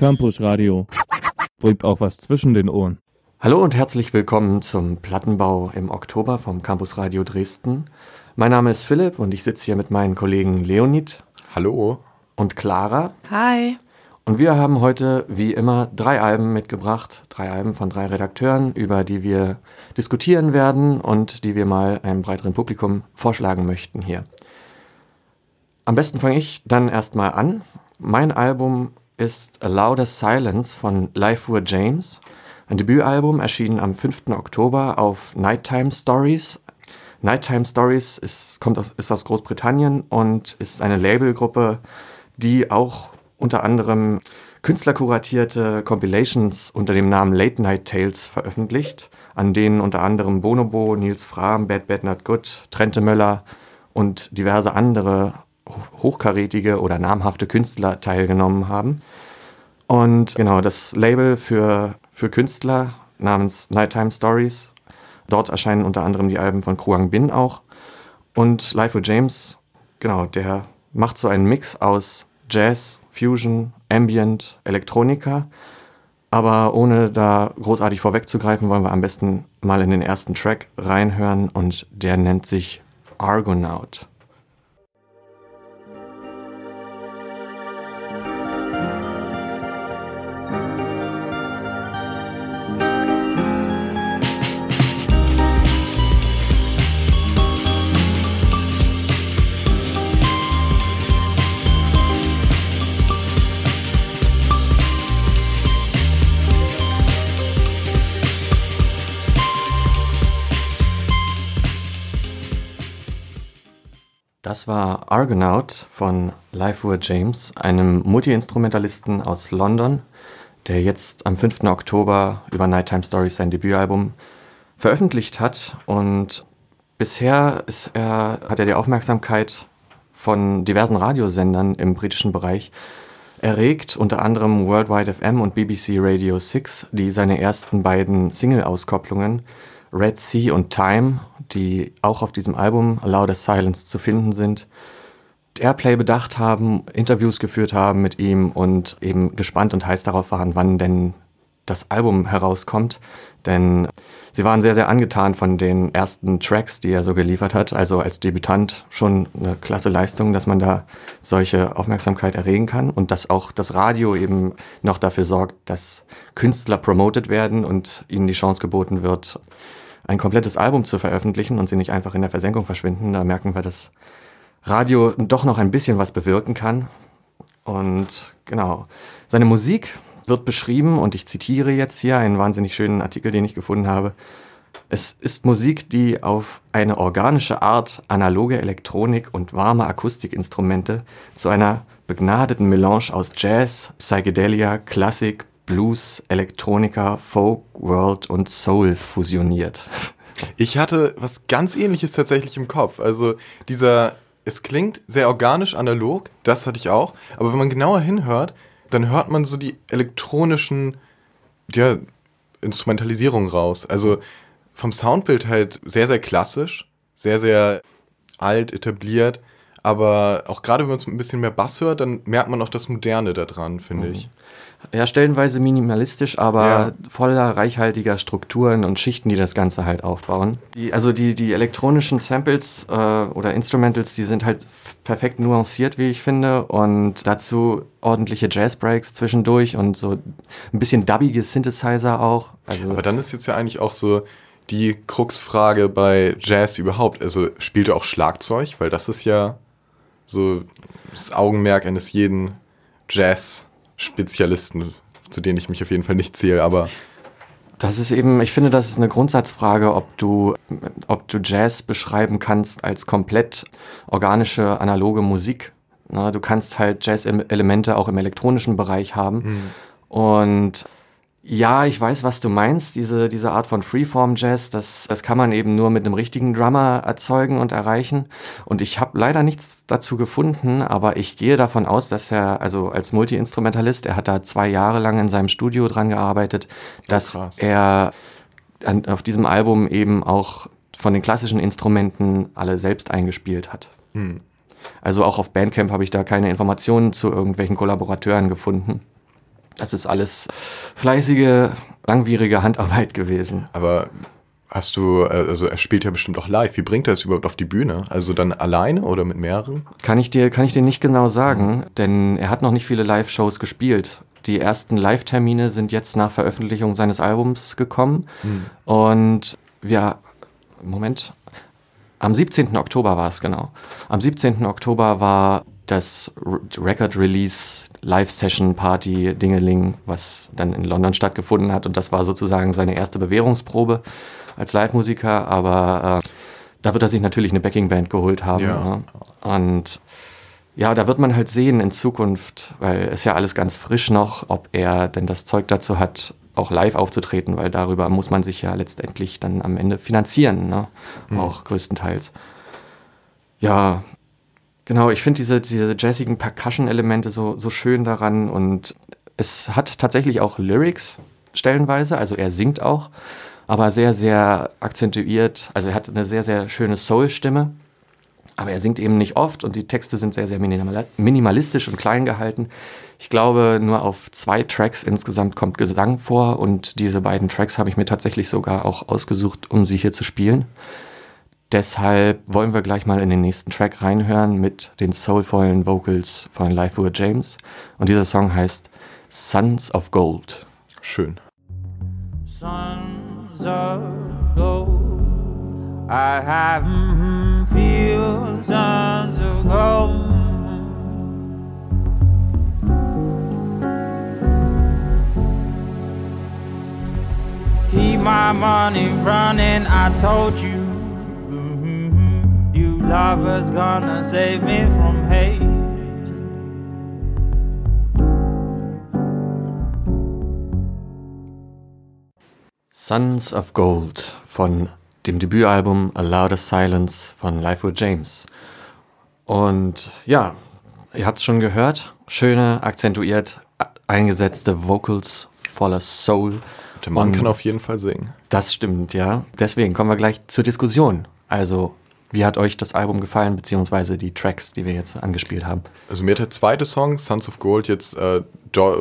Campus Radio. Bringt auch was zwischen den Ohren. Hallo und herzlich willkommen zum Plattenbau im Oktober vom Campus Radio Dresden. Mein Name ist Philipp und ich sitze hier mit meinen Kollegen Leonid. Hallo. Und Clara. Hi. Und wir haben heute, wie immer, drei Alben mitgebracht. Drei Alben von drei Redakteuren, über die wir diskutieren werden und die wir mal einem breiteren Publikum vorschlagen möchten hier. Am besten fange ich dann erstmal an. Mein Album ist A Louder Silence von Life James. Ein Debütalbum erschienen am 5. Oktober auf Nighttime Stories. Nighttime Stories ist, kommt aus, ist aus Großbritannien und ist eine Labelgruppe, die auch unter anderem künstlerkuratierte Compilations unter dem Namen Late Night Tales veröffentlicht, an denen unter anderem Bonobo, Nils Frahm, Bad Bad Not Good, Trente Möller und diverse andere hochkarätige oder namhafte Künstler teilgenommen haben. Und genau, das Label für, für Künstler namens Nighttime Stories. Dort erscheinen unter anderem die Alben von Kruang Bin auch. Und Life with James, genau, der macht so einen Mix aus Jazz, Fusion, Ambient, Elektronika. Aber ohne da großartig vorwegzugreifen, wollen wir am besten mal in den ersten Track reinhören und der nennt sich Argonaut. Das war Argonaut von Lifewear James, einem Multiinstrumentalisten aus London, der jetzt am 5. Oktober über Nighttime Stories sein Debütalbum veröffentlicht hat. Und bisher er, hat er die Aufmerksamkeit von diversen Radiosendern im britischen Bereich erregt, unter anderem Worldwide FM und BBC Radio 6, die seine ersten beiden Single-Auskopplungen Red Sea und Time, die auch auf diesem Album A Louder Silence zu finden sind, Airplay bedacht haben, Interviews geführt haben mit ihm und eben gespannt und heiß darauf waren, wann denn das Album herauskommt. Denn sie waren sehr, sehr angetan von den ersten Tracks, die er so geliefert hat. Also als Debütant schon eine klasse Leistung, dass man da solche Aufmerksamkeit erregen kann und dass auch das Radio eben noch dafür sorgt, dass Künstler promoted werden und ihnen die Chance geboten wird, ein komplettes Album zu veröffentlichen und sie nicht einfach in der Versenkung verschwinden. Da merken wir, dass Radio doch noch ein bisschen was bewirken kann. Und genau, seine Musik wird beschrieben, und ich zitiere jetzt hier einen wahnsinnig schönen Artikel, den ich gefunden habe. Es ist Musik, die auf eine organische Art analoge Elektronik und warme Akustikinstrumente zu einer begnadeten Melange aus Jazz, Psychedelia, Klassik, Blues, Elektronika, Folk, World und Soul fusioniert. Ich hatte was ganz ähnliches tatsächlich im Kopf. Also dieser, es klingt sehr organisch, analog, das hatte ich auch. Aber wenn man genauer hinhört, dann hört man so die elektronischen ja, Instrumentalisierungen raus. Also vom Soundbild halt sehr, sehr klassisch, sehr, sehr alt, etabliert. Aber auch gerade wenn man ein bisschen mehr Bass hört, dann merkt man auch das Moderne daran, finde mhm. ich. Ja, stellenweise minimalistisch, aber ja. voller reichhaltiger Strukturen und Schichten, die das Ganze halt aufbauen. Die, also die, die elektronischen Samples äh, oder Instrumentals, die sind halt perfekt nuanciert, wie ich finde. Und dazu ordentliche Jazzbreaks zwischendurch und so ein bisschen dubbige Synthesizer auch. Also aber dann ist jetzt ja eigentlich auch so die Kruxfrage bei Jazz überhaupt. Also spielt er auch Schlagzeug? Weil das ist ja so das Augenmerk eines jeden Jazz- Spezialisten, zu denen ich mich auf jeden Fall nicht zähle, aber. Das ist eben, ich finde, das ist eine Grundsatzfrage, ob du, ob du Jazz beschreiben kannst als komplett organische, analoge Musik. Na, du kannst halt Jazz-Elemente auch im elektronischen Bereich haben. Mhm. Und ja, ich weiß, was du meinst. Diese, diese Art von Freeform-Jazz, das, das kann man eben nur mit einem richtigen Drummer erzeugen und erreichen. Und ich habe leider nichts dazu gefunden, aber ich gehe davon aus, dass er, also als Multi-Instrumentalist, er hat da zwei Jahre lang in seinem Studio dran gearbeitet, oh, dass oh, er an, auf diesem Album eben auch von den klassischen Instrumenten alle selbst eingespielt hat. Hm. Also auch auf Bandcamp habe ich da keine Informationen zu irgendwelchen Kollaborateuren gefunden. Das ist alles fleißige, langwierige Handarbeit gewesen. Aber hast du, äh, also er spielt ja bestimmt auch live. Wie bringt er es überhaupt auf die Bühne? Also dann alleine oder mit mehreren? Kann ich dir, kann ich dir nicht genau sagen, denn er hat noch nicht viele Live-Shows gespielt. Die ersten Live-Termine sind jetzt nach Veröffentlichung seines Albums gekommen. Hm. Und wir, Moment, am 17. Oktober war es genau. Am 17. Oktober war das Record Release Live Session Party Dingeling, was dann in London stattgefunden hat. Und das war sozusagen seine erste Bewährungsprobe als Live-Musiker. Aber äh, da wird er sich natürlich eine Backing-Band geholt haben. Ja. Ne? Und ja, da wird man halt sehen in Zukunft, weil es ja alles ganz frisch noch, ob er denn das Zeug dazu hat, auch live aufzutreten, weil darüber muss man sich ja letztendlich dann am Ende finanzieren, ne? auch größtenteils. Ja, genau, ich finde diese, diese jazzigen Percussion-Elemente so, so schön daran und es hat tatsächlich auch Lyrics stellenweise, also er singt auch, aber sehr, sehr akzentuiert, also er hat eine sehr, sehr schöne Soul-Stimme. Aber er singt eben nicht oft und die Texte sind sehr, sehr minimal minimalistisch und klein gehalten. Ich glaube, nur auf zwei Tracks insgesamt kommt Gesang vor und diese beiden Tracks habe ich mir tatsächlich sogar auch ausgesucht, um sie hier zu spielen. Deshalb wollen wir gleich mal in den nächsten Track reinhören mit den soulvollen Vocals von Life James. Und dieser Song heißt Sons of Gold. Schön. sons of gold. I have mm, feel sons of gold. Keep my money running, I told you. You lovers gonna save me from hate. Sons of Gold von dem Debütalbum A Louder Silence von Life James. Und ja, ihr habt es schon gehört, schöne, akzentuiert eingesetzte Vocals voller Soul. Der Mann Und kann auf jeden Fall singen. Das stimmt, ja. Deswegen kommen wir gleich zur Diskussion. Also, wie hat euch das Album gefallen, beziehungsweise die Tracks, die wir jetzt angespielt haben? Also mir hat der zweite Song, Sons of Gold, jetzt äh,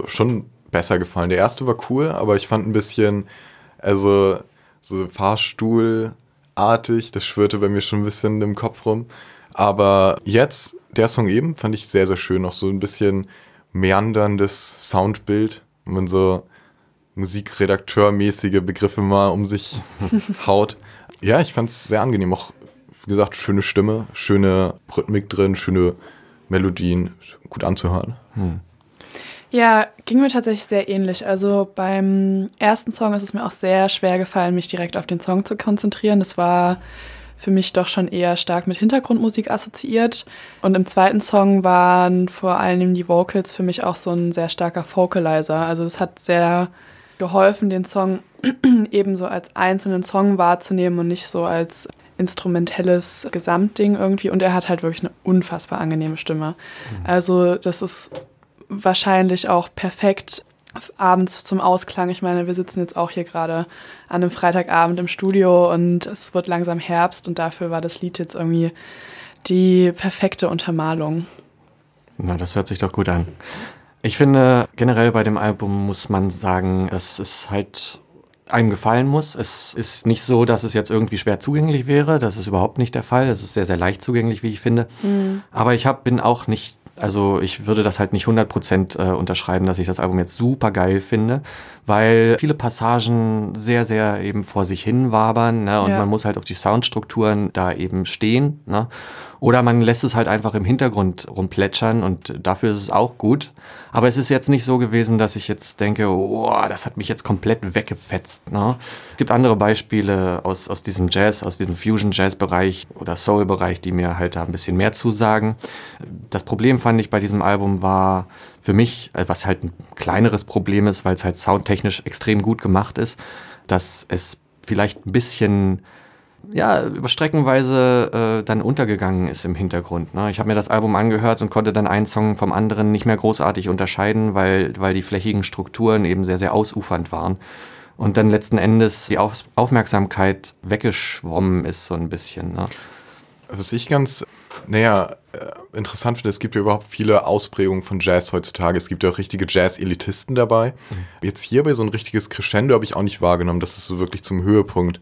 schon besser gefallen. Der erste war cool, aber ich fand ein bisschen, also so Fahrstuhlartig, das schwirrte bei mir schon ein bisschen im Kopf rum. Aber jetzt, der Song eben, fand ich sehr, sehr schön. Auch so ein bisschen meanderndes Soundbild, wenn man so Musikredakteurmäßige Begriffe mal um sich haut. Ja, ich fand es sehr angenehm. Auch, wie gesagt, schöne Stimme, schöne Rhythmik drin, schöne Melodien, gut anzuhören. Ja, ging mir tatsächlich sehr ähnlich. Also beim ersten Song ist es mir auch sehr schwer gefallen, mich direkt auf den Song zu konzentrieren. Das war für mich doch schon eher stark mit Hintergrundmusik assoziiert. Und im zweiten Song waren vor allem die Vocals für mich auch so ein sehr starker Vocalizer. Also es hat sehr geholfen, den Song ebenso als einzelnen Song wahrzunehmen und nicht so als instrumentelles Gesamtding irgendwie. Und er hat halt wirklich eine unfassbar angenehme Stimme. Also das ist wahrscheinlich auch perfekt abends zum Ausklang. Ich meine, wir sitzen jetzt auch hier gerade an einem Freitagabend im Studio und es wird langsam Herbst und dafür war das Lied jetzt irgendwie die perfekte Untermalung. Na, das hört sich doch gut an. Ich finde, generell bei dem Album muss man sagen, dass es halt einem gefallen muss. Es ist nicht so, dass es jetzt irgendwie schwer zugänglich wäre. Das ist überhaupt nicht der Fall. Es ist sehr, sehr leicht zugänglich, wie ich finde. Aber ich hab, bin auch nicht, also ich würde das halt nicht 100% äh, unterschreiben, dass ich das Album jetzt super geil finde, weil viele Passagen sehr, sehr eben vor sich hin wabern ne? und Ja. man muss halt auf die Soundstrukturen da eben stehen. Ne? Oder man lässt es halt einfach im Hintergrund rumplätschern und dafür ist es auch gut. Aber es ist jetzt nicht so gewesen, dass ich jetzt denke, oh, das hat mich jetzt komplett weggefetzt. Ne? Es gibt andere Beispiele aus, aus diesem Jazz, aus diesem Fusion-Jazz-Bereich oder Soul-Bereich, die mir halt da ein bisschen mehr zusagen. Das Problem fand ich bei diesem Album war für mich, äh, was halt ein kleineres Problem ist, weil es halt soundtechnisch extrem gut gemacht ist, dass es vielleicht ein bisschen ja, überstreckenweise äh, dann untergegangen ist im Hintergrund. Ne? Ich habe mir das Album angehört und konnte dann einen Song vom anderen nicht mehr großartig unterscheiden, weil, weil die flächigen Strukturen eben sehr, sehr ausufernd waren. Und dann letzten Endes die Auf Aufmerksamkeit weggeschwommen ist so ein bisschen. Ne? Was ich ganz, naja, äh, interessant finde, es gibt ja überhaupt viele Ausprägungen von Jazz heutzutage. Es gibt ja auch richtige Jazz-Elitisten dabei. Mhm. Jetzt hier bei so ein richtiges Crescendo habe ich auch nicht wahrgenommen, dass es so wirklich zum Höhepunkt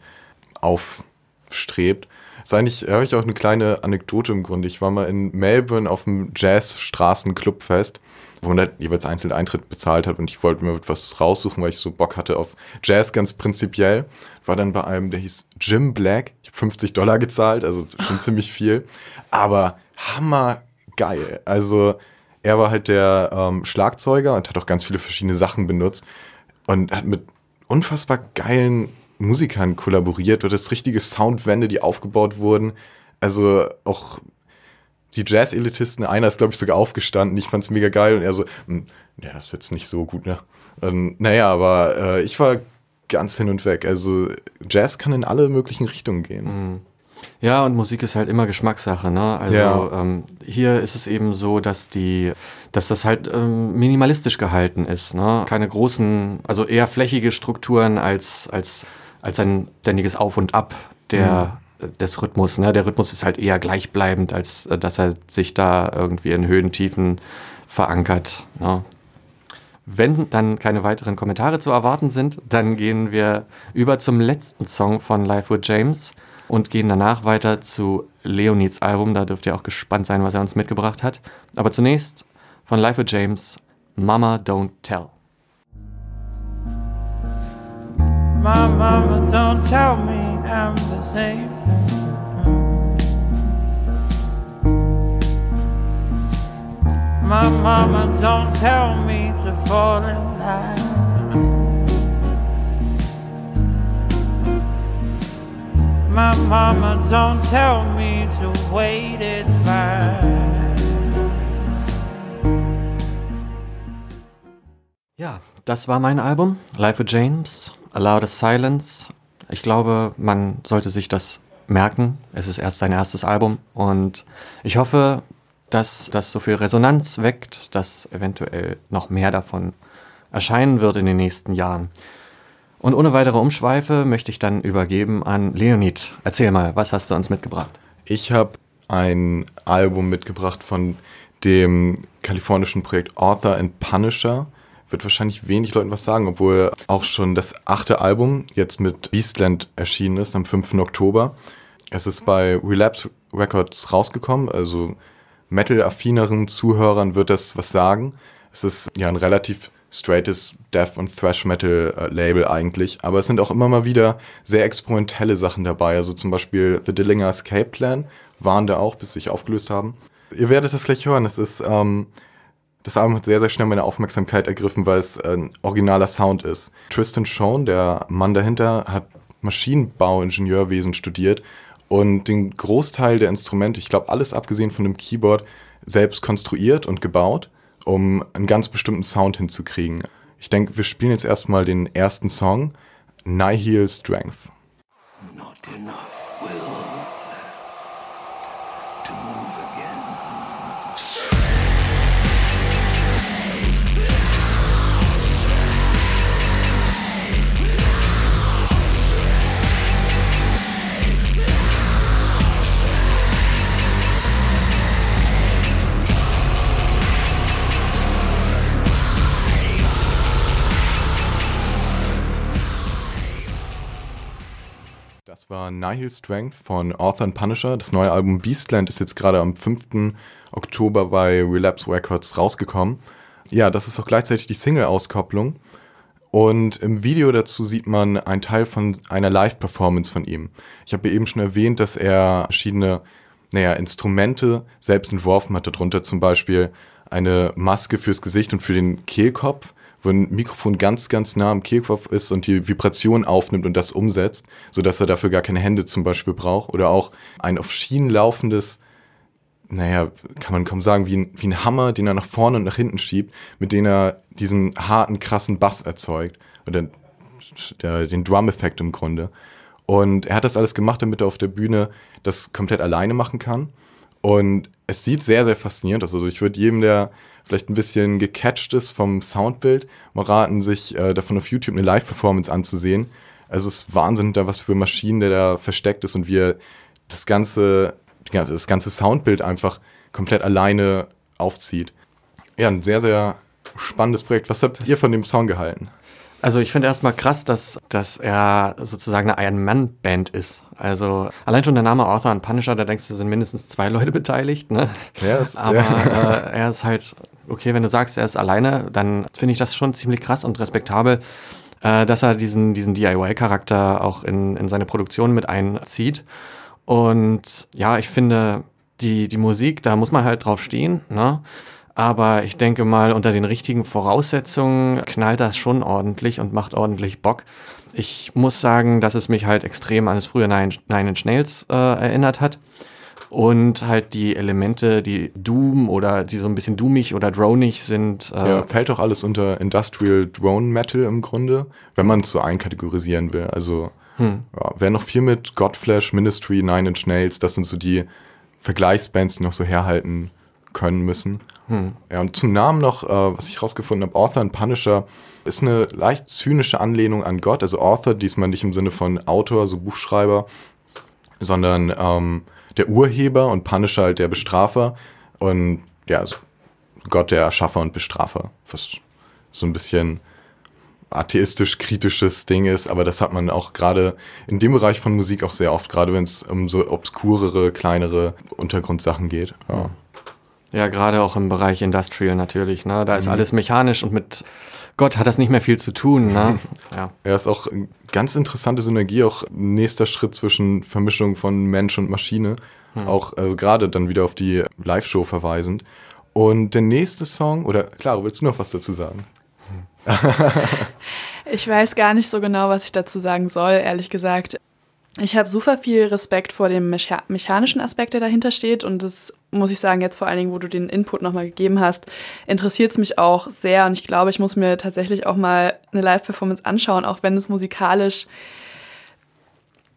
aufstrebt. Das ist eigentlich, habe ich auch eine kleine Anekdote im Grunde. Ich war mal in Melbourne auf dem Jazz-Straßen-Clubfest wo man halt jeweils einzelnen Eintritt bezahlt hat und ich wollte mir etwas raussuchen, weil ich so Bock hatte auf Jazz ganz prinzipiell. War dann bei einem, der hieß Jim Black. Ich habe 50 Dollar gezahlt, also schon ziemlich viel. Aber hammergeil. Also er war halt der ähm, Schlagzeuger und hat auch ganz viele verschiedene Sachen benutzt und hat mit unfassbar geilen Musikern kollaboriert. Du hattest richtige Soundwände, die aufgebaut wurden. Also auch die Jazz-Elitisten, einer ist, glaube ich, sogar aufgestanden. Ich fand es mega geil und er so, hm, ja, ist jetzt nicht so gut, ne? Ähm, naja, aber äh, ich war ganz hin und weg. Also Jazz kann in alle möglichen Richtungen gehen. Mhm. Ja, und Musik ist halt immer Geschmackssache, ne? Also ja. ähm, hier ist es eben so, dass die, dass das halt ähm, minimalistisch gehalten ist, ne? Keine großen, also eher flächige Strukturen als, als, als ein ständiges Auf und Ab der, mhm des Rhythmus. Ne? Der Rhythmus ist halt eher gleichbleibend, als äh, dass er sich da irgendwie in Höhen, Tiefen verankert. Ne? Wenn dann keine weiteren Kommentare zu erwarten sind, dann gehen wir über zum letzten Song von Life with James und gehen danach weiter zu Leonids Album. Da dürft ihr auch gespannt sein, was er uns mitgebracht hat. Aber zunächst von Life with James, Mama Don't Tell. My mama don't tell me I'm the same. My mama don't tell me to fall in line. My mama don't tell me to wait, it's fine. Ja, das war mein Album, Life with James, A Louder Silence. Ich glaube, man sollte sich das merken. Es ist erst sein erstes Album und ich hoffe, dass das so viel Resonanz weckt, dass eventuell noch mehr davon erscheinen wird in den nächsten Jahren. Und ohne weitere Umschweife möchte ich dann übergeben an Leonid. Erzähl mal, was hast du uns mitgebracht? Ich habe ein Album mitgebracht von dem kalifornischen Projekt Author and Punisher. Wird wahrscheinlich wenig Leuten was sagen, obwohl auch schon das achte Album jetzt mit Beastland erschienen ist am 5. Oktober. Es ist bei Relapse Records rausgekommen, also metal-affineren Zuhörern wird das was sagen. Es ist ja ein relativ straightes Death- und Thrash-Metal-Label eigentlich, aber es sind auch immer mal wieder sehr experimentelle Sachen dabei. Also zum Beispiel The Dillinger Escape Plan waren da auch, bis sie sich aufgelöst haben. Ihr werdet das gleich hören. Es ist, ähm, das Album hat sehr, sehr schnell meine Aufmerksamkeit ergriffen, weil es ein originaler Sound ist. Tristan Schoen, der Mann dahinter, hat Maschinenbauingenieurwesen studiert und den Großteil der Instrumente, ich glaube alles abgesehen von dem Keyboard, selbst konstruiert und gebaut, um einen ganz bestimmten Sound hinzukriegen. Ich denke, wir spielen jetzt erstmal den ersten Song, Nihil Strength. Not enough. War Nihil Strength von Author and Punisher. Das neue Album Beastland ist jetzt gerade am 5. Oktober bei Relapse Records rausgekommen. Ja, das ist auch gleichzeitig die Single-Auskopplung. Und im Video dazu sieht man einen Teil von einer Live-Performance von ihm. Ich habe eben schon erwähnt, dass er verschiedene naja, Instrumente selbst entworfen hat. Darunter zum Beispiel eine Maske fürs Gesicht und für den Kehlkopf wo ein Mikrofon ganz, ganz nah am Kehlkopf ist und die Vibration aufnimmt und das umsetzt, sodass er dafür gar keine Hände zum Beispiel braucht. Oder auch ein auf Schienen laufendes, naja, kann man kaum sagen, wie ein, wie ein Hammer, den er nach vorne und nach hinten schiebt, mit dem er diesen harten, krassen Bass erzeugt. Oder der, den Drum-Effekt im Grunde. Und er hat das alles gemacht, damit er auf der Bühne das komplett alleine machen kann. Und es sieht sehr, sehr faszinierend aus. Also ich würde jedem, der vielleicht ein bisschen gecatcht ist vom Soundbild, mal raten, sich äh, davon auf YouTube eine Live-Performance anzusehen. Also es ist Wahnsinn, da was für Maschinen der da versteckt ist und wie er das Ganze das ganze Soundbild einfach komplett alleine aufzieht. Ja, ein sehr, sehr spannendes Projekt. Was habt ihr von dem Song gehalten? Also ich finde erstmal krass, dass, dass er sozusagen eine Iron-Man-Band ist. Also allein schon der Name Arthur und Punisher, da denkst du, sind mindestens zwei Leute beteiligt. Ne? Ja, ist, Aber ja. äh, er ist halt, okay, wenn du sagst, er ist alleine, dann finde ich das schon ziemlich krass und respektabel, äh, dass er diesen, diesen DIY-Charakter auch in, in seine Produktion mit einzieht. Und ja, ich finde, die, die Musik, da muss man halt drauf stehen. Ne? Aber ich denke mal, unter den richtigen Voraussetzungen knallt das schon ordentlich und macht ordentlich Bock. Ich muss sagen, dass es mich halt extrem an das frühe Nine, Nine Inch Nails äh, erinnert hat. Und halt die Elemente, die Doom oder die so ein bisschen doomig oder dronig sind. Äh, ja, fällt doch alles unter Industrial Drone Metal im Grunde, wenn man es so einkategorisieren will. Also hm. ja, wer noch viel mit Godflesh, Ministry, Nine Inch Nails, das sind so die Vergleichsbands, die noch so herhalten können müssen. Hm. Ja, und zum Namen noch, äh, was ich rausgefunden habe, Author und Punisher ist eine leicht zynische Anlehnung an Gott. Also Author diesmal nicht im Sinne von Autor, so Buchschreiber, sondern ähm, der Urheber und Punisher halt der Bestrafer. Und ja, also Gott der Erschaffer und Bestrafer. Was so ein bisschen atheistisch-kritisches Ding ist, aber das hat man auch gerade in dem Bereich von Musik auch sehr oft, gerade wenn es um so obskurere, kleinere Untergrundsachen geht. Ja. Ja, gerade auch im Bereich Industrial natürlich. Ne? Da Mhm. ist alles mechanisch und mit Gott hat das nicht mehr viel zu tun. Ne? ja. Ja, ist auch eine ganz interessante Synergie, auch nächster Schritt zwischen Vermischung von Mensch und Maschine. Auch also gerade dann wieder auf die Live-Show verweisend. Und der nächste Song, oder Clara, willst du noch was dazu sagen? Ich weiß gar nicht so genau, was ich dazu sagen soll, ehrlich gesagt. Ich habe super viel Respekt vor dem mecha mechanischen Aspekt, der dahinter steht. Und das muss ich sagen, jetzt vor allen Dingen, wo du den Input nochmal gegeben hast, interessiert es mich auch sehr. Und ich glaube, ich muss mir tatsächlich auch mal eine Live-Performance anschauen, auch wenn es musikalisch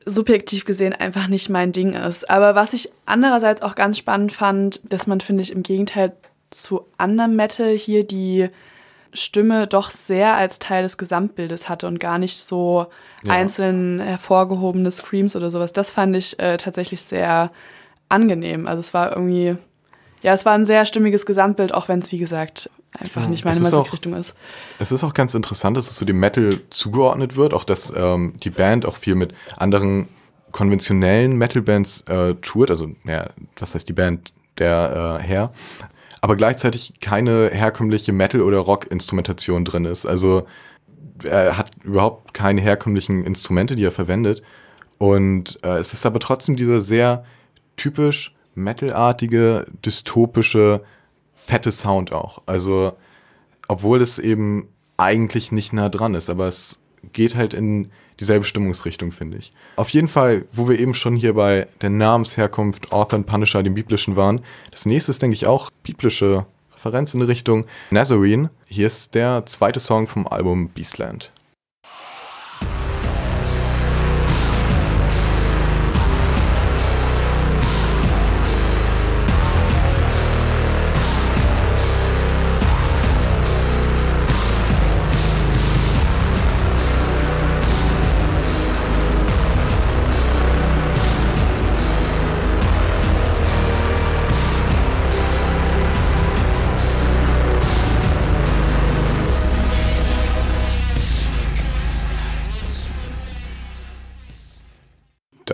subjektiv gesehen einfach nicht mein Ding ist. Aber was ich andererseits auch ganz spannend fand, dass man, finde ich, im Gegenteil zu anderem Metal hier die Stimme doch sehr als Teil des Gesamtbildes hatte und gar nicht so Ja. einzeln hervorgehobene Screams oder sowas. Das fand ich äh, tatsächlich sehr angenehm. Also es war irgendwie, ja, es war ein sehr stimmiges Gesamtbild, auch wenn es, wie gesagt, einfach nicht meine Es ist Musikrichtung ist. Es ist auch ganz interessant, dass es so dem Metal zugeordnet wird, auch dass ähm, die Band auch viel mit anderen konventionellen Metal-Bands äh, tourt, also ja, was heißt die Band, der äh, Herr, aber gleichzeitig keine herkömmliche Metal- oder Rock-Instrumentation drin ist. Also er hat überhaupt keine herkömmlichen Instrumente, die er verwendet. Und äh, es ist aber trotzdem dieser sehr typisch metalartige, dystopische, fette Sound auch. Also obwohl es eben eigentlich nicht nah dran ist, aber es geht halt in dieselbe Stimmungsrichtung, finde ich. Auf jeden Fall, wo wir eben schon hier bei der Namensherkunft Author und Punisher, dem biblischen waren, das nächste ist, denke ich, auch biblische Referenz in Richtung Nazarene. Hier ist der zweite Song vom Album Beastland.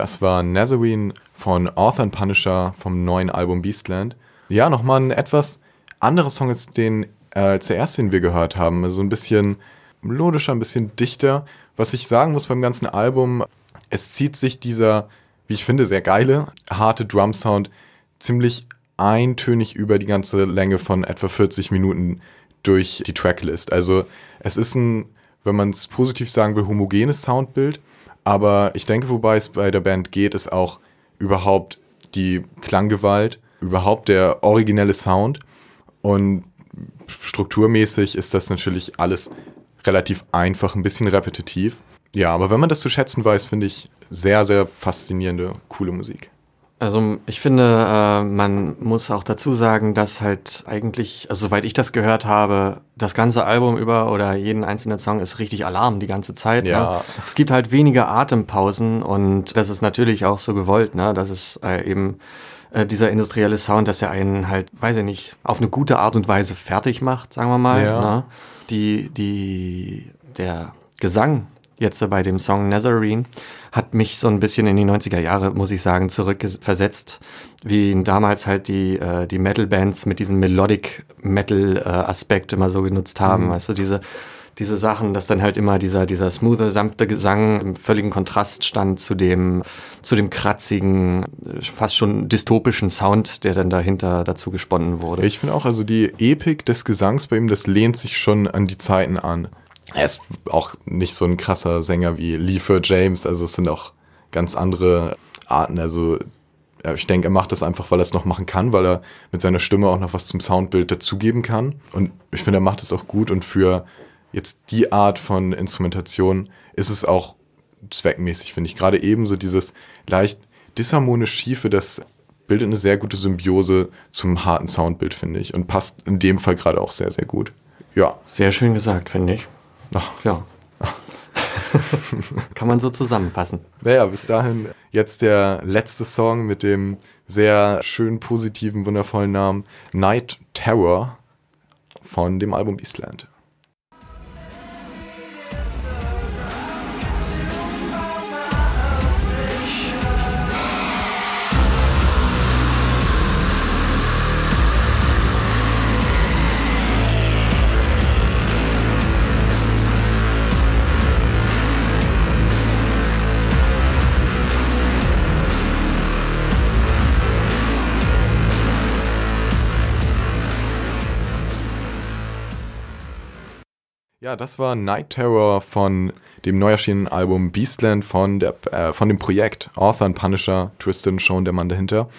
Das war Nazarene von Author and Punisher vom neuen Album Beastland. Ja, nochmal ein etwas anderer Song als, den, äh, erste, den wir gehört haben. Also ein bisschen melodischer, ein bisschen dichter. Was ich sagen muss beim ganzen Album, es zieht sich dieser, wie ich finde, sehr geile, harte Drum-Sound ziemlich eintönig über die ganze Länge von etwa 40 Minuten durch die Tracklist. Also es ist ein, wenn man es positiv sagen will, homogenes Soundbild. Aber ich denke, wobei es bei der Band geht, ist auch überhaupt die Klanggewalt, überhaupt der originelle Sound. Und strukturmäßig ist das natürlich alles relativ einfach, ein bisschen repetitiv. Ja, aber wenn man das zu schätzen weiß, finde ich sehr, sehr faszinierende, coole Musik. Also ich finde, äh, man muss auch dazu sagen, dass halt eigentlich, also soweit ich das gehört habe, das ganze Album über oder jeden einzelnen Song ist richtig Alarm die ganze Zeit. Ja. Ne? Es gibt halt wenige Atempausen und das ist natürlich auch so gewollt, ne? dass es äh, eben äh, dieser industrielle Sound, dass er einen halt, weiß ich nicht, auf eine gute Art und Weise fertig macht, sagen wir mal. Ja. Ne? Die, die, der Gesang jetzt bei dem Song Nazarene hat mich so ein bisschen in die 90er Jahre, muss ich sagen, zurückversetzt, wie ihn damals halt die, äh, die Metal-Bands mit diesem Melodic Metal-Aspekt immer so genutzt haben. Weißt du, diese, diese Sachen, dass dann halt immer dieser, dieser smoothe, sanfte Gesang im völligen Kontrast stand zu dem, zu dem kratzigen, fast schon dystopischen Sound, der dann dahinter dazu gesponnen wurde. Ich finde auch, also die Epik des Gesangs bei ihm, das lehnt sich schon an die Zeiten an. Er ist auch nicht so ein krasser Sänger wie Leifer James, also es sind auch ganz andere Arten. Also ja, ich denke, er macht das einfach, weil er es noch machen kann, weil er mit seiner Stimme auch noch was zum Soundbild dazugeben kann. Und ich finde, er macht es auch gut und für jetzt die Art von Instrumentation ist es auch zweckmäßig, finde ich. Gerade eben so dieses leicht disharmonisch Schiefe, das bildet eine sehr gute Symbiose zum harten Soundbild, finde ich. Und passt in dem Fall gerade auch sehr, sehr gut. Ja. Sehr schön gesagt, finde ich. Ach, Ja. Kann man so zusammenfassen. Naja, bis dahin jetzt der letzte Song mit dem sehr schön positiven, wundervollen Namen Night Terror von dem Album Beastland. Ja, das war Night Terror von dem neu erschienenen Album Beastland von, der, äh, von dem Projekt Author and Punisher, Tristan Schon, der Mann dahinter.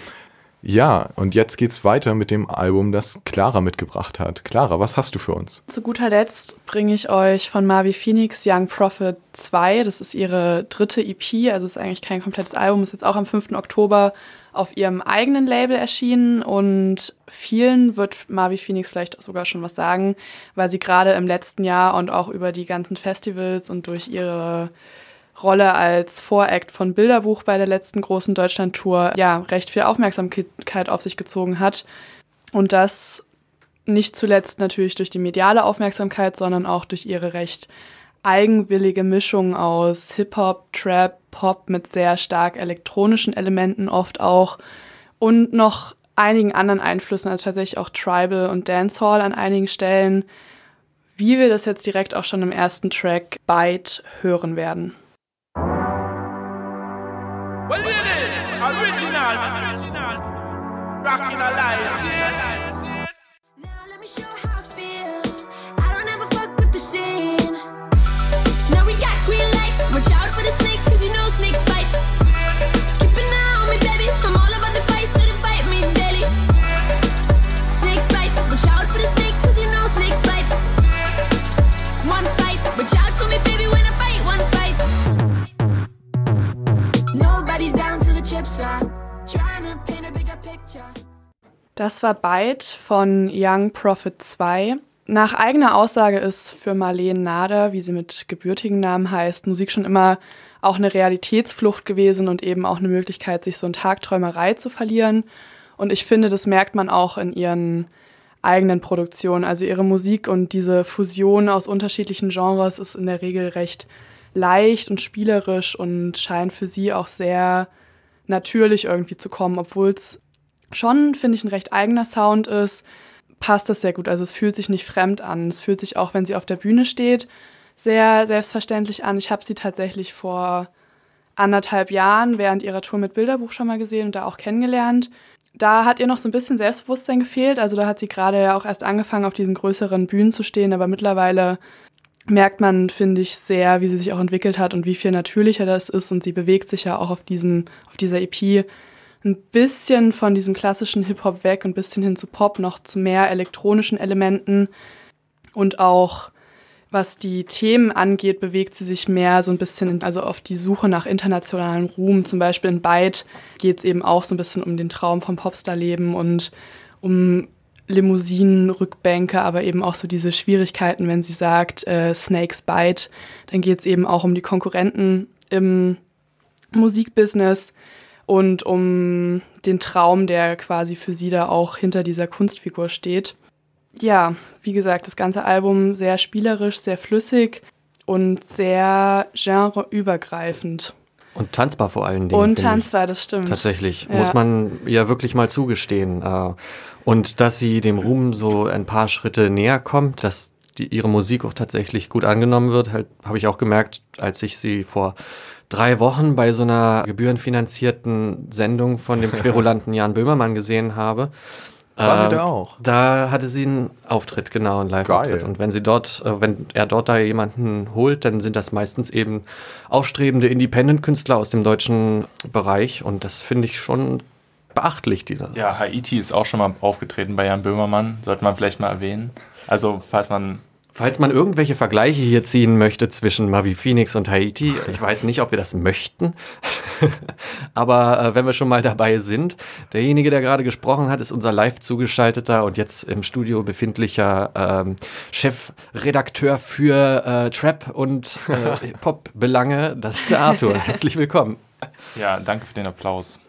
Ja, und jetzt geht's weiter mit dem Album, das Clara mitgebracht hat. Clara, was hast du für uns? Zu guter Letzt bringe ich euch von Marvi Phoenix Young Prophet 2. Das ist ihre dritte EP, also ist eigentlich kein komplettes Album, ist jetzt auch am 5. Oktober auf ihrem eigenen Label erschienen und vielen wird Marvi Phoenix vielleicht sogar schon was sagen, weil sie gerade im letzten Jahr und auch über die ganzen Festivals und durch ihre Rolle als Voract von Bilderbuch bei der letzten großen Deutschland-Tour ja recht viel Aufmerksamkeit auf sich gezogen hat. Und das nicht zuletzt natürlich durch die mediale Aufmerksamkeit, sondern auch durch ihre recht eigenwillige Mischung aus Hip-Hop, Trap, Pop mit sehr stark elektronischen Elementen oft auch und noch einigen anderen Einflüssen, also tatsächlich auch Tribal und Dancehall an einigen Stellen, wie wir das jetzt direkt auch schon im ersten Track Bite hören werden. Das war Byte von Young Prophet 2. Nach eigener Aussage ist für Marlene Nader, wie sie mit gebürtigen Namen heißt, Musik schon immer auch eine Realitätsflucht gewesen und eben auch eine Möglichkeit, sich so in Tagträumerei zu verlieren. Und ich finde, das merkt man auch in ihren eigenen Produktionen. Also ihre Musik und diese Fusion aus unterschiedlichen Genres ist in der Regel recht leicht und spielerisch und scheint für sie auch sehr natürlich irgendwie zu kommen, obwohl es schon, finde ich, ein recht eigener Sound ist, passt das sehr gut. Also es fühlt sich nicht fremd an. Es fühlt sich auch, wenn sie auf der Bühne steht, sehr selbstverständlich an. Ich habe sie tatsächlich vor anderthalb Jahren während ihrer Tour mit Bilderbuch schon mal gesehen und da auch kennengelernt. Da hat ihr noch so ein bisschen Selbstbewusstsein gefehlt. Also da hat sie gerade ja auch erst angefangen, auf diesen größeren Bühnen zu stehen, aber mittlerweile merkt man, finde ich, sehr, wie sie sich auch entwickelt hat und wie viel natürlicher das ist. Und sie bewegt sich ja auch auf, diesem, auf dieser EP ein bisschen von diesem klassischen Hip-Hop weg, ein bisschen hin zu Pop, noch zu mehr elektronischen Elementen. Und auch was die Themen angeht, bewegt sie sich mehr so ein bisschen, in, also auf die Suche nach internationalem Ruhm. Zum Beispiel in Byte geht es eben auch so ein bisschen um den Traum vom Popstar-Leben und um Limousinen, Rückbänke, aber eben auch so diese Schwierigkeiten, wenn sie sagt, äh, Snakes Bite, dann geht es eben auch um die Konkurrenten im Musikbusiness. und um den Traum, der quasi für sie da auch hinter dieser Kunstfigur steht. Ja, wie gesagt, das ganze Album sehr spielerisch, sehr flüssig und sehr genreübergreifend. Und tanzbar vor allen Dingen. Und tanzbar, das stimmt. Tatsächlich, Ja. muss man ja wirklich mal zugestehen. Und dass sie dem Ruhm so ein paar Schritte näher kommt, dass die, ihre Musik auch tatsächlich gut angenommen wird, halt, habe ich auch gemerkt, als ich sie vor drei Wochen bei so einer gebührenfinanzierten Sendung von dem querulanten Jan Böhmermann gesehen habe. War sie Ähm, da auch? Da hatte sie einen Auftritt, genau, einen Live-Auftritt. Und wenn sie dort, äh, wenn er dort da jemanden holt, dann sind das meistens eben aufstrebende Independent-Künstler aus dem deutschen Bereich. Und das finde ich schon beachtlich, dieser. Ja, Haiti ist auch schon mal aufgetreten bei Jan Böhmermann. Sollte man vielleicht mal erwähnen. Also, falls man. Falls man irgendwelche Vergleiche hier ziehen möchte zwischen Mavi Phoenix und Haiti, ich weiß nicht, ob wir das möchten, aber äh, wenn wir schon mal dabei sind, derjenige, der gerade gesprochen hat, ist unser live zugeschalteter und jetzt im Studio befindlicher ähm, Chefredakteur für äh, Trap und äh, Pop-Belange, das ist der Arthur. Herzlich willkommen. Ja, danke für den Applaus.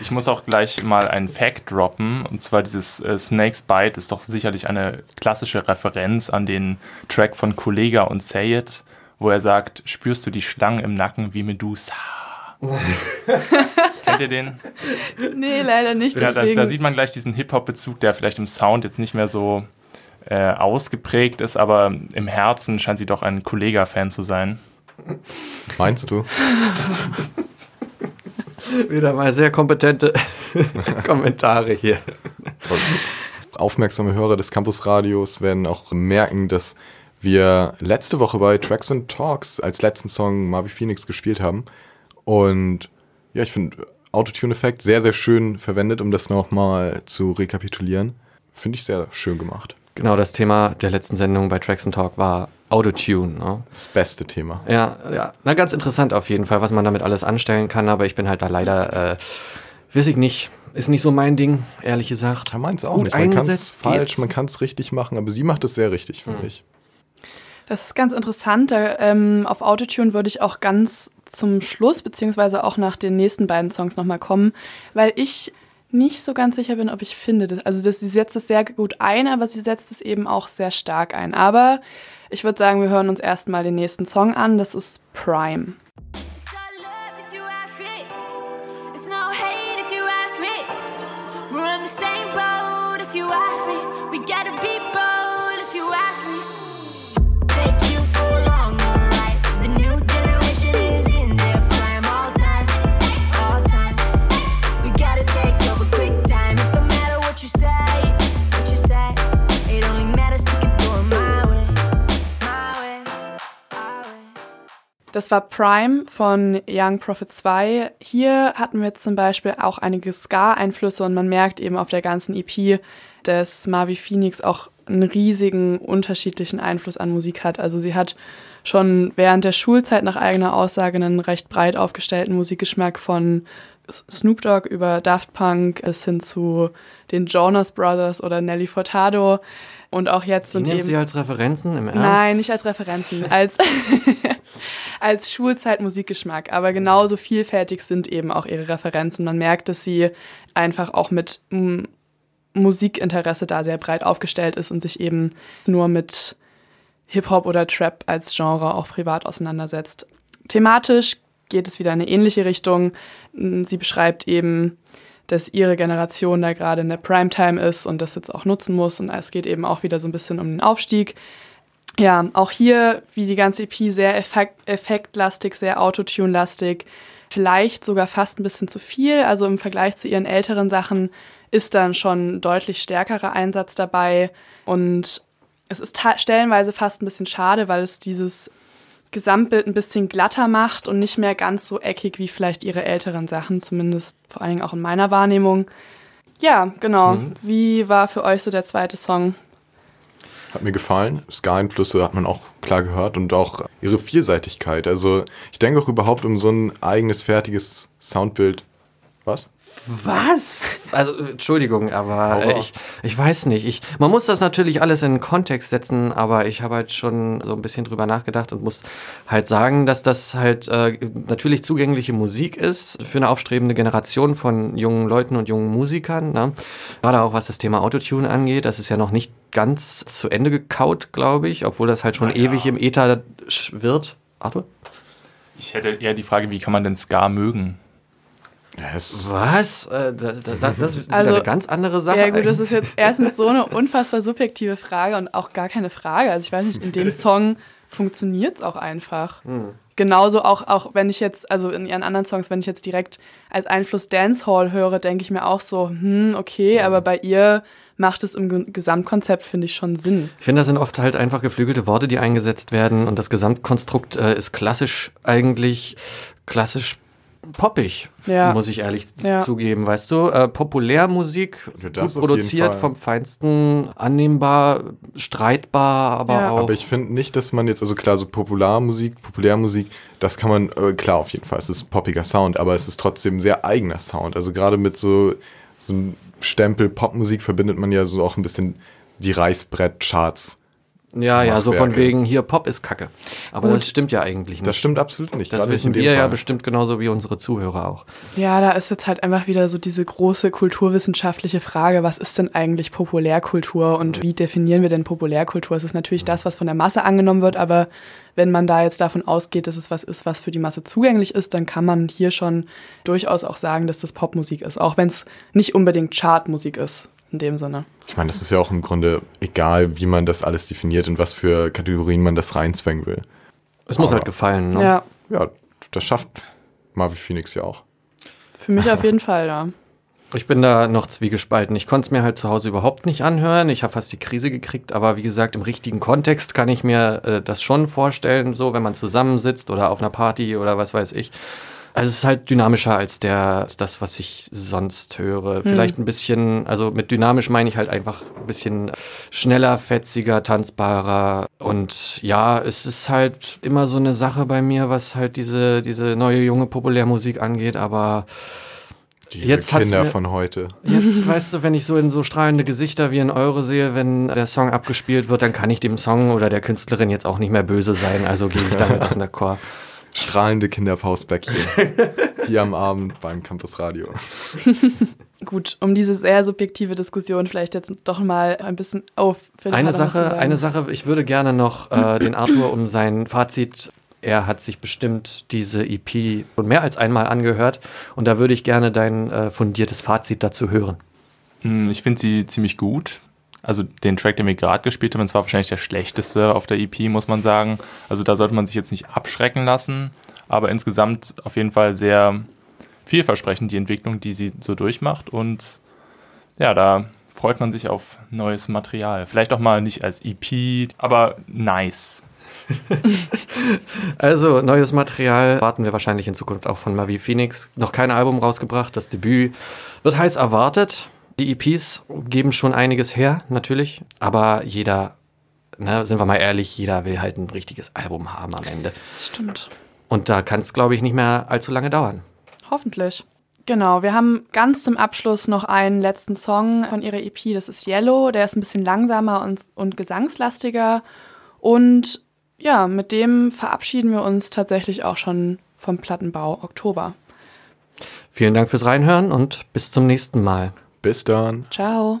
Ich muss auch gleich mal einen Fact droppen. Und zwar dieses äh, Snake's Bite ist doch sicherlich eine klassische Referenz an den Track von Kollega und Say It, wo er sagt, spürst du die Schlangen im Nacken wie Medusa? Kennt ihr den? Nee, leider nicht. Ja, da, Deswegen. da sieht man gleich diesen Hip-Hop-Bezug, der vielleicht im Sound jetzt nicht mehr so äh, ausgeprägt ist, aber im Herzen scheint sie doch ein Kollega-Fan zu sein. Meinst du? Wieder mal sehr kompetente Kommentare hier. Aufmerksame Hörer des Campusradios werden auch merken, dass wir letzte Woche bei Tracks and Talks als letzten Song Marvi Phoenix gespielt haben. Und ja, ich finde Autotune-Effekt sehr, sehr schön verwendet, um das nochmal zu rekapitulieren. Finde ich sehr schön gemacht. Genau, das Thema der letzten Sendung bei Tracks and Talk war Autotune. Ne? Das beste Thema. Ja, ja. Na, ganz interessant auf jeden Fall, was man damit alles anstellen kann, aber ich bin halt da leider, äh, weiß ich nicht, ist nicht so mein Ding, ehrlich gesagt. Ja, meins auch Gut nicht. Man kann es eingesetzt falsch, geht's. man kann es richtig machen, aber sie macht es sehr richtig, finde ich. Das ist ganz interessant. Da, ähm, auf Autotune würde ich auch ganz zum Schluss, beziehungsweise auch nach den nächsten beiden Songs nochmal kommen, weil ich nicht so ganz sicher bin, ob ich finde. Das, also das, sie setzt es sehr gut ein, aber sie setzt es eben auch sehr stark ein. Aber ich würde sagen, wir hören uns erstmal den nächsten Song an. Das ist Prime. Das war Prime von Young Prophet 2. Hier hatten wir zum Beispiel auch einige Ska-Einflüsse und man merkt eben auf der ganzen EP, dass Marvi Phoenix auch einen riesigen unterschiedlichen Einfluss an Musik hat. Also sie hat schon während der Schulzeit nach eigener Aussage einen recht breit aufgestellten Musikgeschmack von Snoop Dogg über Daft Punk bis hin zu den Jonas Brothers oder Nelly Furtado. Und auch jetzt sind nehmen eben Sie als Referenzen im Ernst? Nein, nicht als Referenzen, als, als Schulzeitmusikgeschmack. Aber genauso vielfältig sind eben auch ihre Referenzen. Man merkt, dass sie einfach auch mit Musikinteresse da sehr breit aufgestellt ist und sich eben nur mit Hip-Hop oder Trap als Genre auch privat auseinandersetzt. Thematisch geht es wieder in eine ähnliche Richtung. Sie beschreibt eben, dass ihre Generation da gerade in der Primetime ist und das jetzt auch nutzen muss. Und es geht eben auch wieder so ein bisschen um den Aufstieg. Ja, auch hier, wie die ganze EP, sehr effekt effektlastig, sehr Autotune-lastig. Vielleicht sogar fast ein bisschen zu viel. Also im Vergleich zu ihren älteren Sachen ist dann schon deutlich stärkerer Einsatz dabei. Und es ist stellenweise fast ein bisschen schade, weil es dieses Gesamtbild ein bisschen glatter macht und nicht mehr ganz so eckig wie vielleicht ihre älteren Sachen, zumindest vor allen Dingen auch in meiner Wahrnehmung. Ja, genau. Wie war für euch so der zweite Song? Hat mir gefallen. Ska-Einflüsse hat man auch klar gehört und auch ihre Vielseitigkeit. Also ich denke auch überhaupt, um so ein eigenes, fertiges Soundbild Was? Was? Also, Entschuldigung, aber äh, ich, ich weiß nicht. Ich, man muss das natürlich alles in den Kontext setzen, aber ich habe halt schon so ein bisschen drüber nachgedacht und muss halt sagen, dass das halt äh, natürlich zugängliche Musik ist für eine aufstrebende Generation von jungen Leuten und jungen Musikern. Ne? Gerade auch was das Thema Autotune angeht. Das ist ja noch nicht ganz zu Ende gekaut, glaube ich, obwohl das halt schon ewig im Äther wird. Arthur? Ich hätte eher die Frage, wie kann man denn Ska mögen? Ja, es, Was? Äh, das, das, das ist Also, eine ganz andere Sache. Ja gut, das ist jetzt erstens so eine unfassbar subjektive Frage und auch gar keine Frage. Also ich weiß nicht, in dem Song funktioniert es auch einfach. Genauso auch, auch wenn ich jetzt, also in ihren anderen Songs, wenn ich jetzt direkt als Einfluss Dancehall höre, denke ich mir auch so, hm, okay, aber bei ihr macht es im Ge- Gesamtkonzept, finde ich, schon Sinn. Ich finde, das sind oft halt einfach geflügelte Worte, die eingesetzt werden und das Gesamtkonstrukt äh, ist klassisch eigentlich klassisch poppig, Ja. muss ich ehrlich Ja. zugeben, weißt du? Äh, Populärmusik, Ja, gut produziert, vom Feinsten, annehmbar, streitbar, aber Ja. auch... aber ich finde nicht, dass man jetzt, also klar, so Popularmusik, Populärmusik, das kann man, äh, klar, auf jeden Fall, es ist poppiger Sound, aber es ist trotzdem sehr eigener Sound. Also gerade mit so, so einem Stempel Popmusik verbindet man ja so auch ein bisschen die Reißbrett-Charts. Ja, ja, so von wegen, hier, Pop ist Kacke. Aber Gut. das stimmt ja eigentlich nicht. Das stimmt absolut nicht. das wissen wir ja bestimmt genauso wie unsere Zuhörer auch. Ja, da ist jetzt halt einfach wieder so diese große kulturwissenschaftliche Frage, was ist denn eigentlich Populärkultur und wie definieren wir denn Populärkultur? Es ist natürlich das, was von der Masse angenommen wird, aber wenn man da jetzt davon ausgeht, dass es was ist, was für die Masse zugänglich ist, dann kann man hier schon durchaus auch sagen, dass das Popmusik ist, auch wenn es nicht unbedingt Chartmusik ist in dem Sinne. Ich meine, das ist ja auch im Grunde egal, wie man das alles definiert und was für Kategorien man das reinzwängen will. Es muss Aber- halt gefallen, ne? Ja, Ja, das schafft Marvel Phoenix ja auch. für mich auf jeden Fall, ja. Ich bin da noch zwiegespalten. Ich konnte es mir halt zu Hause überhaupt nicht anhören. Ich habe fast die Krise gekriegt, aber wie gesagt, im richtigen Kontext kann ich mir äh, das schon vorstellen, so wenn man zusammensitzt oder auf einer Party oder was weiß ich. Also es ist halt dynamischer als der als das, was ich sonst höre. Vielleicht ein bisschen, also mit dynamisch meine ich halt einfach ein bisschen schneller, fetziger, tanzbarer. Und ja, es ist halt immer so eine Sache bei mir, was halt diese, diese neue junge Populärmusik angeht, aber Diese Jetzt hat's Kinder mir- von heute. Jetzt, weißt du, wenn ich so in so strahlende Gesichter wie in eure sehe, wenn der Song abgespielt wird, dann kann ich dem Song oder der Künstlerin jetzt auch nicht mehr böse sein. Also gehe ich damit in d'accord. Strahlende Kinderpausbäckchen. Hier am Abend beim Campus Radio. Gut, um diese sehr subjektive Diskussion vielleicht jetzt doch mal ein bisschen auf. Eine Sache, eine Sache, ich würde gerne noch äh, den Arthur um sein Fazit. Er hat sich bestimmt diese EP schon mehr als einmal angehört und da würde ich gerne dein äh, fundiertes Fazit dazu hören. Hm, Ich finde sie ziemlich gut. Also den Track, den wir gerade gespielt haben, das war wahrscheinlich der schlechteste auf der EP, muss man sagen. Also da sollte man sich jetzt nicht abschrecken lassen. Aber insgesamt auf jeden Fall sehr vielversprechend, die Entwicklung, die sie so durchmacht. Und ja, da freut man sich auf neues Material. Vielleicht auch mal nicht als EP, aber nice. Also, neues Material warten wir wahrscheinlich in Zukunft auch von Mavi Phoenix. Noch kein Album rausgebracht, das Debüt wird heiß erwartet. Die EPs geben schon einiges her, natürlich. Aber jeder, ne, sind wir mal ehrlich, jeder will halt ein richtiges Album haben am Ende. Stimmt. Und da kann es, glaube ich, nicht mehr allzu lange dauern. Hoffentlich. Genau, wir haben ganz zum Abschluss noch einen letzten Song von ihrer EP, das ist Yellow, der ist ein bisschen langsamer und, und gesangslastiger. Und ja, mit dem verabschieden wir uns tatsächlich auch schon vom Plattenbau Oktober. Vielen Dank fürs Reinhören und bis zum nächsten Mal. Bis dann. Ciao.